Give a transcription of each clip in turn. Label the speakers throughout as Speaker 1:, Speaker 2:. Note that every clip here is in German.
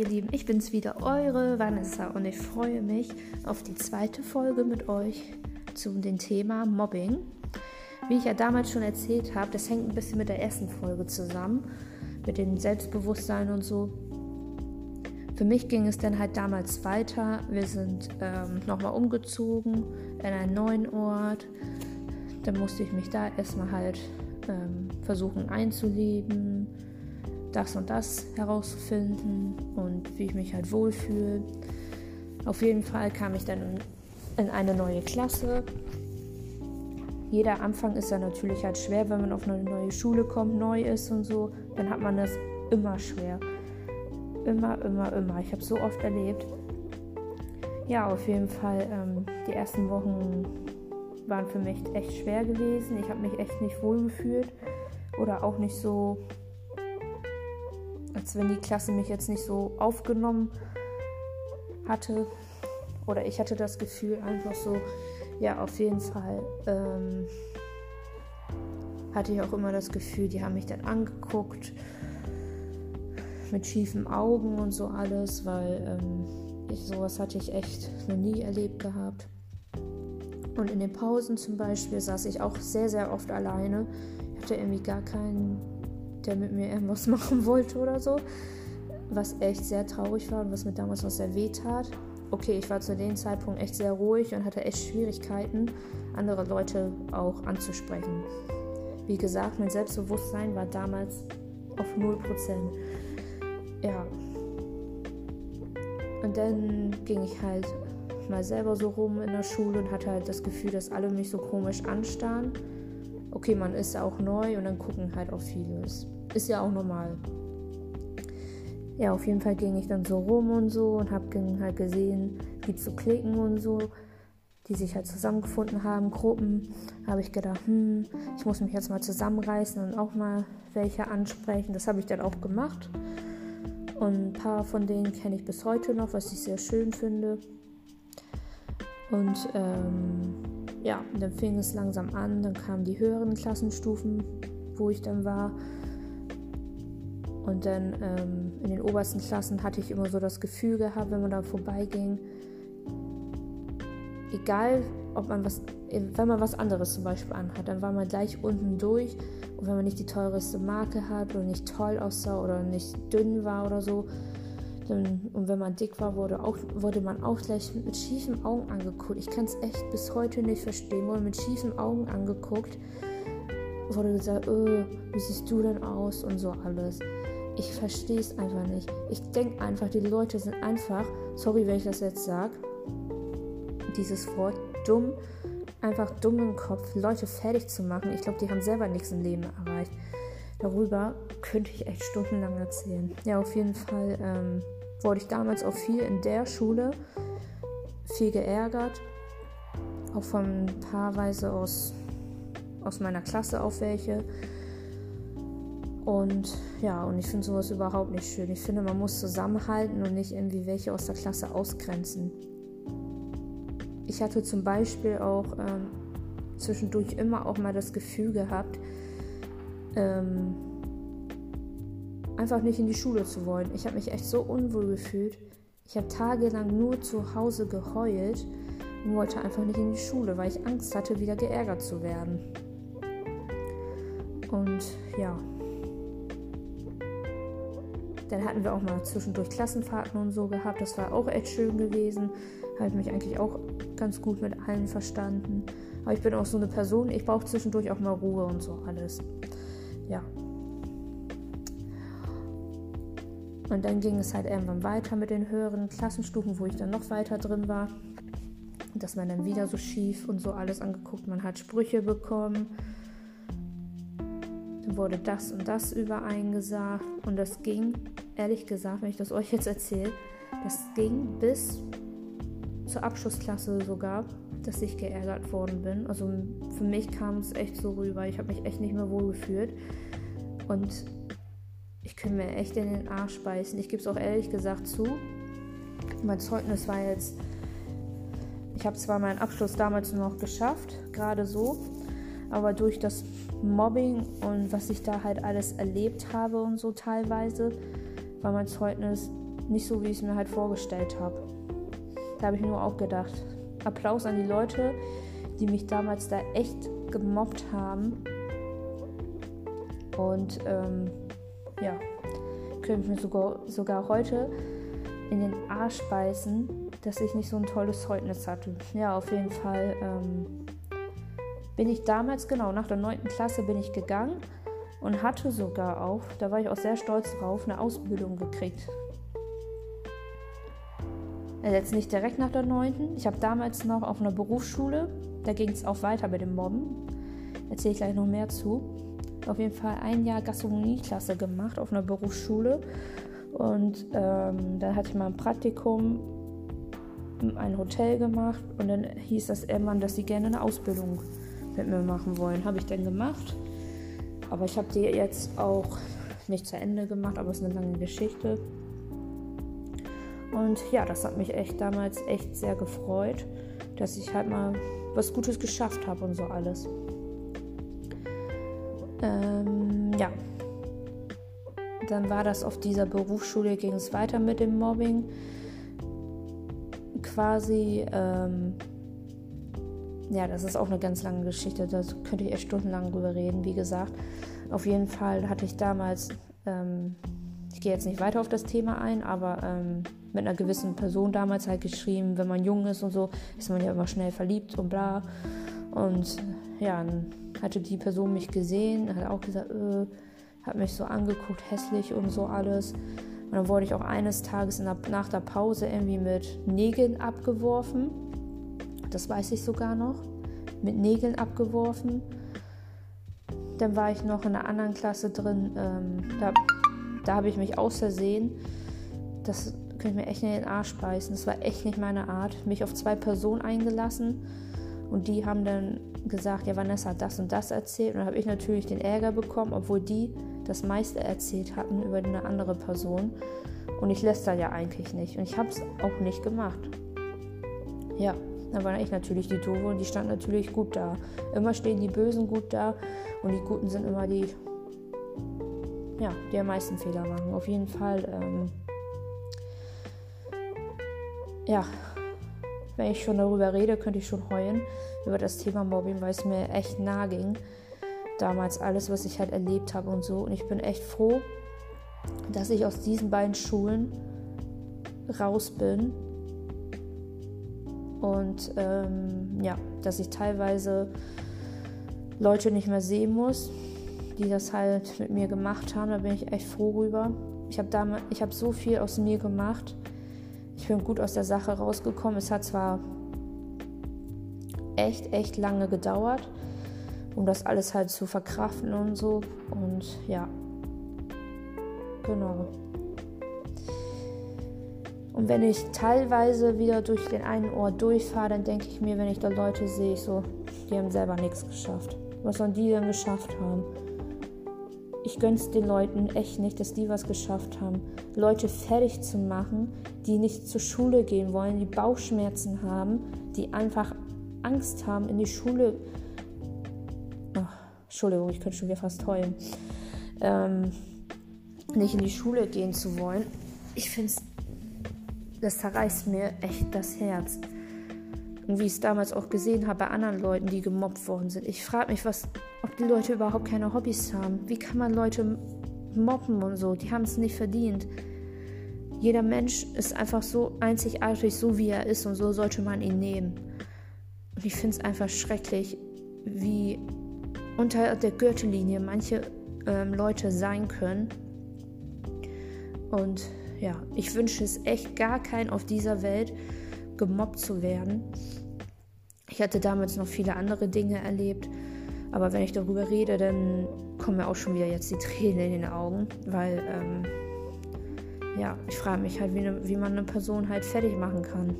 Speaker 1: ihr Lieben, ich bin's wieder, eure Vanessa und ich freue mich auf die zweite Folge mit euch zu dem Thema Mobbing. Wie ich ja damals schon erzählt habe, das hängt ein bisschen mit der ersten Folge zusammen, mit dem Selbstbewusstsein und so. Für mich ging es dann halt damals weiter. Wir sind ähm, nochmal umgezogen in einen neuen Ort. Dann musste ich mich da erstmal halt ähm, versuchen einzuleben das und das herauszufinden und wie ich mich halt wohlfühle. Auf jeden Fall kam ich dann in eine neue Klasse. Jeder Anfang ist ja natürlich halt schwer, wenn man auf eine neue Schule kommt, neu ist und so, dann hat man das immer schwer. Immer, immer, immer. Ich habe so oft erlebt. Ja, auf jeden Fall, ähm, die ersten Wochen waren für mich echt schwer gewesen. Ich habe mich echt nicht wohl gefühlt oder auch nicht so als wenn die Klasse mich jetzt nicht so aufgenommen hatte. Oder ich hatte das Gefühl einfach so, ja, auf jeden Fall ähm, hatte ich auch immer das Gefühl, die haben mich dann angeguckt mit schiefen Augen und so alles, weil ähm, ich, sowas hatte ich echt noch nie erlebt gehabt. Und in den Pausen zum Beispiel saß ich auch sehr, sehr oft alleine. Ich hatte irgendwie gar keinen der mit mir irgendwas machen wollte oder so. Was echt sehr traurig war und was mir damals noch sehr weh tat. Okay, ich war zu dem Zeitpunkt echt sehr ruhig und hatte echt Schwierigkeiten, andere Leute auch anzusprechen. Wie gesagt, mein Selbstbewusstsein war damals auf 0%. Ja. Und dann ging ich halt mal selber so rum in der Schule und hatte halt das Gefühl, dass alle mich so komisch anstarren okay, man ist auch neu und dann gucken halt auch viele. Ist ja auch normal. Ja, auf jeden Fall ging ich dann so rum und so und habe halt gesehen, wie zu klicken und so, die sich halt zusammengefunden haben, Gruppen. Habe ich gedacht, hm, ich muss mich jetzt mal zusammenreißen und auch mal welche ansprechen. Das habe ich dann auch gemacht. Und ein paar von denen kenne ich bis heute noch, was ich sehr schön finde. Und ähm, ja, dann fing es langsam an, dann kamen die höheren Klassenstufen, wo ich dann war. Und dann ähm, in den obersten Klassen hatte ich immer so das Gefühl gehabt, wenn man da vorbeiging, egal ob man was, wenn man was anderes zum Beispiel anhat, dann war man gleich unten durch. Und wenn man nicht die teuerste Marke hat oder nicht toll aussah oder nicht dünn war oder so, und wenn man dick war, wurde, auch, wurde man auch gleich mit schiefen Augen angeguckt. Ich kann es echt bis heute nicht verstehen. Wurde mit schiefen Augen angeguckt. Wurde gesagt, öh, wie siehst du denn aus und so alles. Ich verstehe es einfach nicht. Ich denke einfach, die Leute sind einfach, sorry, wenn ich das jetzt sage, dieses Wort dumm, einfach dumm im Kopf, Leute fertig zu machen. Ich glaube, die haben selber nichts im Leben erreicht. Darüber könnte ich echt stundenlang erzählen. Ja, auf jeden Fall. Ähm, wurde ich damals auch viel in der Schule viel geärgert. Auch von paarweise aus, aus meiner Klasse auf welche. Und ja, und ich finde sowas überhaupt nicht schön. Ich finde, man muss zusammenhalten und nicht irgendwie welche aus der Klasse ausgrenzen. Ich hatte zum Beispiel auch ähm, zwischendurch immer auch mal das Gefühl gehabt, ähm, einfach nicht in die Schule zu wollen. Ich habe mich echt so unwohl gefühlt. Ich habe tagelang nur zu Hause geheult und wollte einfach nicht in die Schule, weil ich Angst hatte, wieder geärgert zu werden. Und ja. Dann hatten wir auch mal zwischendurch Klassenfahrten und so gehabt. Das war auch echt schön gewesen. Habe mich eigentlich auch ganz gut mit allen verstanden. Aber ich bin auch so eine Person, ich brauche zwischendurch auch mal Ruhe und so alles. Und dann ging es halt irgendwann weiter mit den höheren Klassenstufen, wo ich dann noch weiter drin war. Dass man dann wieder so schief und so alles angeguckt. Man hat Sprüche bekommen. Dann wurde das und das übereingesagt. Und das ging, ehrlich gesagt, wenn ich das euch jetzt erzähle, das ging bis zur Abschlussklasse sogar, dass ich geärgert worden bin. Also für mich kam es echt so rüber. Ich habe mich echt nicht mehr wohl gefühlt. Und ich könnte mir echt in den Arsch beißen. Ich gebe es auch ehrlich gesagt zu. Mein Zeugnis war jetzt. Ich habe zwar meinen Abschluss damals noch geschafft, gerade so, aber durch das Mobbing und was ich da halt alles erlebt habe und so teilweise, war mein Zeugnis nicht so, wie ich es mir halt vorgestellt habe. Da habe ich nur auch gedacht, Applaus an die Leute, die mich damals da echt gemobbt haben. Und ähm, ja, könnte mir sogar, sogar heute in den Arsch beißen, dass ich nicht so ein tolles Zeugnis hatte. Ja, auf jeden Fall ähm, bin ich damals, genau, nach der 9. Klasse bin ich gegangen und hatte sogar auch, da war ich auch sehr stolz drauf, eine Ausbildung gekriegt. Also jetzt nicht direkt nach der 9. Ich habe damals noch auf einer Berufsschule, da ging es auch weiter mit dem Mobben. Erzähle ich gleich noch mehr zu. Auf jeden Fall ein Jahr Gastronomieklasse gemacht auf einer Berufsschule. Und ähm, dann hatte ich mal ein Praktikum in ein Hotel gemacht und dann hieß das irgendwann, dass sie gerne eine Ausbildung mit mir machen wollen. Habe ich dann gemacht. Aber ich habe die jetzt auch nicht zu Ende gemacht, aber es ist eine lange Geschichte. Und ja, das hat mich echt damals echt sehr gefreut, dass ich halt mal was Gutes geschafft habe und so alles. Ähm, ja. Dann war das auf dieser Berufsschule, ging es weiter mit dem Mobbing. Quasi, ähm, ja, das ist auch eine ganz lange Geschichte, da könnte ich echt stundenlang drüber reden, wie gesagt. Auf jeden Fall hatte ich damals, ähm, ich gehe jetzt nicht weiter auf das Thema ein, aber ähm, mit einer gewissen Person damals halt geschrieben, wenn man jung ist und so, ist man ja immer schnell verliebt und bla. Und ja, dann hatte die Person mich gesehen, hat auch gesagt, äh, hat mich so angeguckt, hässlich und so alles. Und dann wurde ich auch eines Tages der, nach der Pause irgendwie mit Nägeln abgeworfen. Das weiß ich sogar noch. Mit Nägeln abgeworfen. Dann war ich noch in einer anderen Klasse drin. Ähm, da da habe ich mich aus Versehen, das könnte ich mir echt in den Arsch beißen. Das war echt nicht meine Art. Mich auf zwei Personen eingelassen und die haben dann gesagt, ja, Vanessa hat das und das erzählt. Und dann habe ich natürlich den Ärger bekommen, obwohl die das meiste erzählt hatten über eine andere Person. Und ich lässt da ja eigentlich nicht. Und ich habe es auch nicht gemacht. Ja, dann war ich natürlich die Doofe und die stand natürlich gut da. Immer stehen die Bösen gut da und die Guten sind immer die, ja, die am meisten Fehler machen. Auf jeden Fall, ähm, ja, wenn ich schon darüber rede, könnte ich schon heulen über das Thema Mobbing, weil es mir echt nah ging. Damals alles, was ich halt erlebt habe und so. Und ich bin echt froh, dass ich aus diesen beiden Schulen raus bin. Und ähm, ja, dass ich teilweise Leute nicht mehr sehen muss, die das halt mit mir gemacht haben. Da bin ich echt froh rüber. Ich habe hab so viel aus mir gemacht ich bin gut aus der Sache rausgekommen. Es hat zwar echt, echt lange gedauert, um das alles halt zu verkraften und so. Und ja, genau. Und wenn ich teilweise wieder durch den einen Ort durchfahre, dann denke ich mir, wenn ich da Leute sehe, so, die haben selber nichts geschafft. Was sollen die denn geschafft haben? Ich gönn's den Leuten echt nicht, dass die was geschafft haben. Leute fertig zu machen, die nicht zur Schule gehen wollen, die Bauchschmerzen haben, die einfach Angst haben, in die Schule. Ach, Entschuldigung, ich könnte schon wieder fast heulen. Ähm, nicht in die Schule gehen zu wollen. Ich finde das zerreißt mir echt das Herz. Und wie ich es damals auch gesehen habe bei anderen Leuten, die gemobbt worden sind. Ich frage mich, was, ob die Leute überhaupt keine Hobbys haben. Wie kann man Leute mobben und so? Die haben es nicht verdient. Jeder Mensch ist einfach so einzigartig, so wie er ist und so sollte man ihn nehmen. Und ich finde es einfach schrecklich, wie unter der Gürtellinie manche ähm, Leute sein können. Und ja, ich wünsche es echt gar keinen auf dieser Welt, gemobbt zu werden. Ich hatte damals noch viele andere Dinge erlebt, aber wenn ich darüber rede, dann kommen mir auch schon wieder jetzt die Tränen in den Augen, weil ähm, ja, ich frage mich halt, wie, ne, wie man eine Person halt fertig machen kann.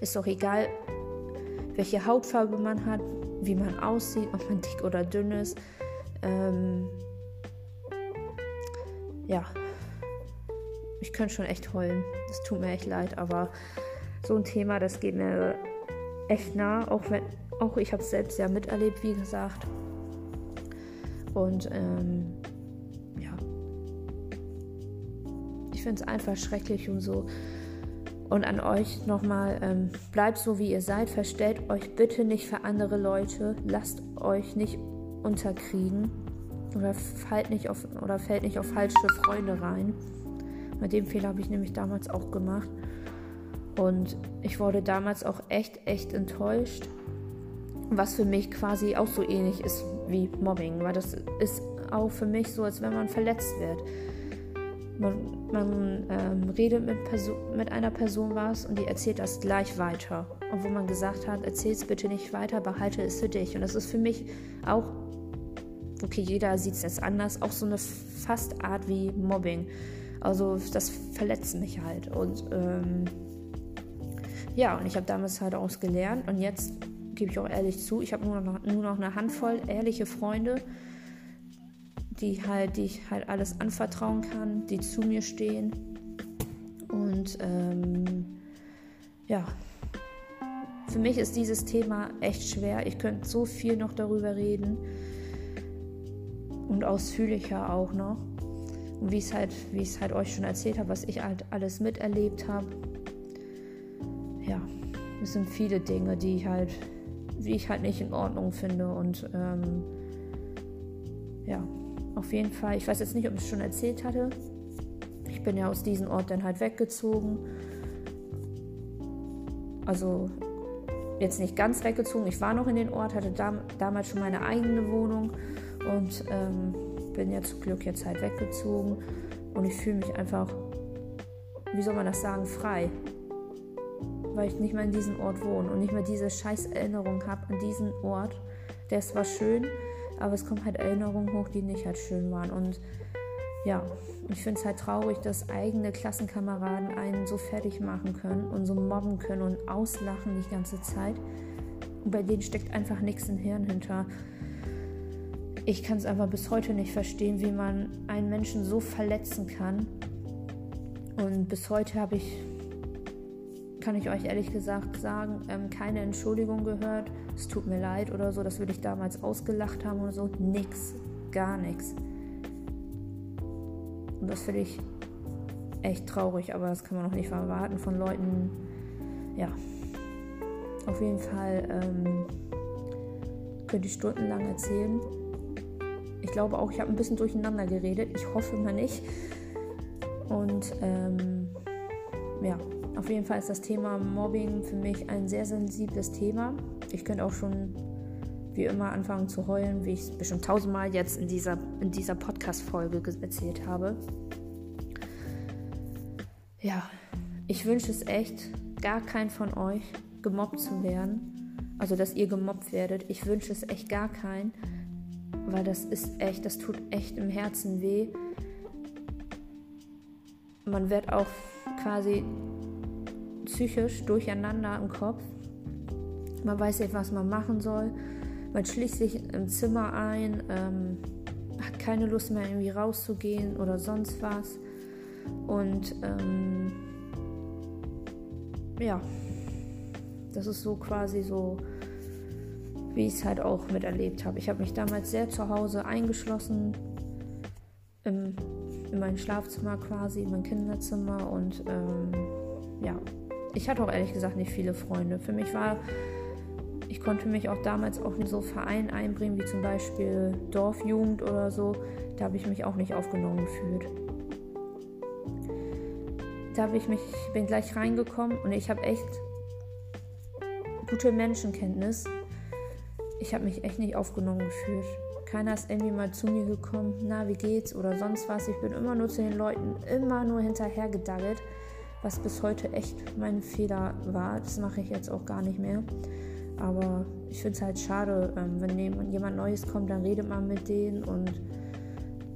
Speaker 1: Ist doch egal, welche Hautfarbe man hat, wie man aussieht, ob man dick oder dünn ist. Ähm, ja, ich könnte schon echt heulen. Das tut mir echt leid, aber so ein Thema, das geht mir echt nah, auch wenn auch ich habe es selbst ja miterlebt, wie gesagt. Und ähm, ja, ich finde es einfach schrecklich und so. Und an euch nochmal, ähm, bleibt so wie ihr seid, verstellt euch bitte nicht für andere Leute, lasst euch nicht unterkriegen oder fällt nicht auf, oder fällt nicht auf falsche Freunde rein. Bei dem Fehler habe ich nämlich damals auch gemacht. Und ich wurde damals auch echt, echt enttäuscht, was für mich quasi auch so ähnlich ist wie Mobbing, weil das ist auch für mich so, als wenn man verletzt wird. Man, man ähm, redet mit, mit, einer Person was und die erzählt das gleich weiter. Wo man gesagt hat, erzähl es bitte nicht weiter, behalte es für dich. Und das ist für mich auch, okay, jeder sieht es jetzt anders, auch so eine fast Art wie Mobbing. Also das verletzt mich halt. Und ähm, ja, und ich habe damals halt auch gelernt und jetzt gebe ich auch ehrlich zu, ich habe nur noch, nur noch eine Handvoll ehrliche Freunde, die halt, die ich halt alles anvertrauen kann, die zu mir stehen. Und ähm, ja, für mich ist dieses Thema echt schwer. Ich könnte so viel noch darüber reden und ausführlicher auch noch. Wie es halt, wie ich es halt euch schon erzählt habe, was ich halt alles miterlebt habe. Ja, es sind viele Dinge, die ich halt, wie ich halt nicht in Ordnung finde und ähm, ja, auf jeden Fall, ich weiß jetzt nicht, ob ich es schon erzählt hatte. Ich bin ja aus diesem Ort dann halt weggezogen. Also jetzt nicht ganz weggezogen. Ich war noch in den Ort, hatte dam damals schon meine eigene Wohnung und ähm, bin ja zum Glück jetzt halt weggezogen. Und ich fühle mich einfach, wie soll man das sagen, frei. Weil ich nicht mehr in diesem Ort wohne und nicht mehr diese scheiß Erinnerung habe an diesen Ort. Der ist zwar schön, aber es kommen halt Erinnerungen hoch, die nicht halt schön waren. Und ja, ich finde es halt traurig, dass eigene Klassenkameraden einen so fertig machen können und so mobben können und auslachen die ganze Zeit. Und bei denen steckt einfach nichts im Hirn hinter. Ich kann es einfach bis heute nicht verstehen, wie man einen Menschen so verletzen kann. Und bis heute habe ich kann ich euch ehrlich gesagt sagen, ähm, keine Entschuldigung gehört. Es tut mir leid oder so, dass wir dich damals ausgelacht haben oder so. Nix, gar nichts. Und das finde ich echt traurig, aber das kann man auch nicht erwarten von Leuten. Ja, auf jeden Fall ähm, könnte ich stundenlang erzählen. Ich glaube auch, ich habe ein bisschen durcheinander geredet. Ich hoffe mal nicht. Und ähm, ja, auf jeden Fall ist das Thema Mobbing für mich ein sehr sensibles Thema. Ich könnte auch schon wie immer anfangen zu heulen, wie ich es bestimmt tausendmal jetzt in dieser, in dieser Podcast-Folge erzählt habe. Ja, ich wünsche es echt, gar keinen von euch gemobbt zu werden. Also, dass ihr gemobbt werdet. Ich wünsche es echt gar keinen, weil das ist echt, das tut echt im Herzen weh. Man wird auch quasi psychisch durcheinander im Kopf. Man weiß nicht, was man machen soll. Man schließt sich im Zimmer ein, ähm, hat keine Lust mehr irgendwie rauszugehen oder sonst was. Und ähm, ja, das ist so quasi so, wie ich es halt auch miterlebt habe. Ich habe mich damals sehr zu Hause eingeschlossen, im, in mein Schlafzimmer quasi, in mein Kinderzimmer und ähm, ja, ich hatte auch ehrlich gesagt nicht viele Freunde. Für mich war, ich konnte mich auch damals auch in so Vereine einbringen, wie zum Beispiel Dorfjugend oder so. Da habe ich mich auch nicht aufgenommen gefühlt. Da habe ich mich, bin gleich reingekommen und ich habe echt gute Menschenkenntnis. Ich habe mich echt nicht aufgenommen gefühlt. Keiner ist irgendwie mal zu mir gekommen, na, wie geht's oder sonst was. Ich bin immer nur zu den Leuten, immer nur hinterher gedaggelt was bis heute echt mein Fehler war. Das mache ich jetzt auch gar nicht mehr. Aber ich finde es halt schade, ähm, wenn jemand Neues kommt, dann redet man mit denen und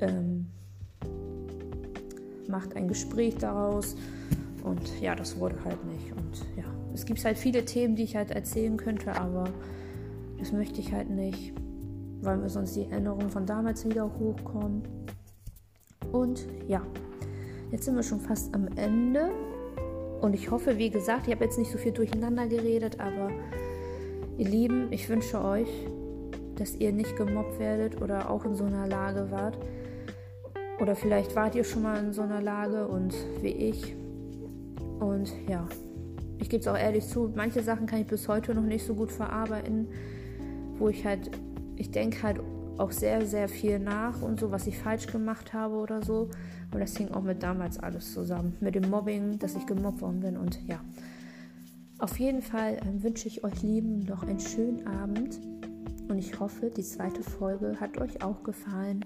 Speaker 1: ähm, macht ein Gespräch daraus. Und ja, das wurde halt nicht. Und ja, es gibt halt viele Themen, die ich halt erzählen könnte, aber das möchte ich halt nicht, weil mir sonst die Erinnerungen von damals wieder hochkommen. Und ja, jetzt sind wir schon fast am Ende. Und ich hoffe, wie gesagt, ich habe jetzt nicht so viel durcheinander geredet, aber ihr Lieben, ich wünsche euch, dass ihr nicht gemobbt werdet oder auch in so einer Lage wart. Oder vielleicht wart ihr schon mal in so einer Lage und wie ich. Und ja, ich gebe es auch ehrlich zu, manche Sachen kann ich bis heute noch nicht so gut verarbeiten, wo ich halt, ich denke halt auch sehr, sehr viel nach und so, was ich falsch gemacht habe oder so. Und das hing auch mit damals alles zusammen. Mit dem Mobbing, dass ich gemobbt worden bin und ja. Auf jeden Fall äh, wünsche ich euch Lieben noch einen schönen Abend und ich hoffe, die zweite Folge hat euch auch gefallen.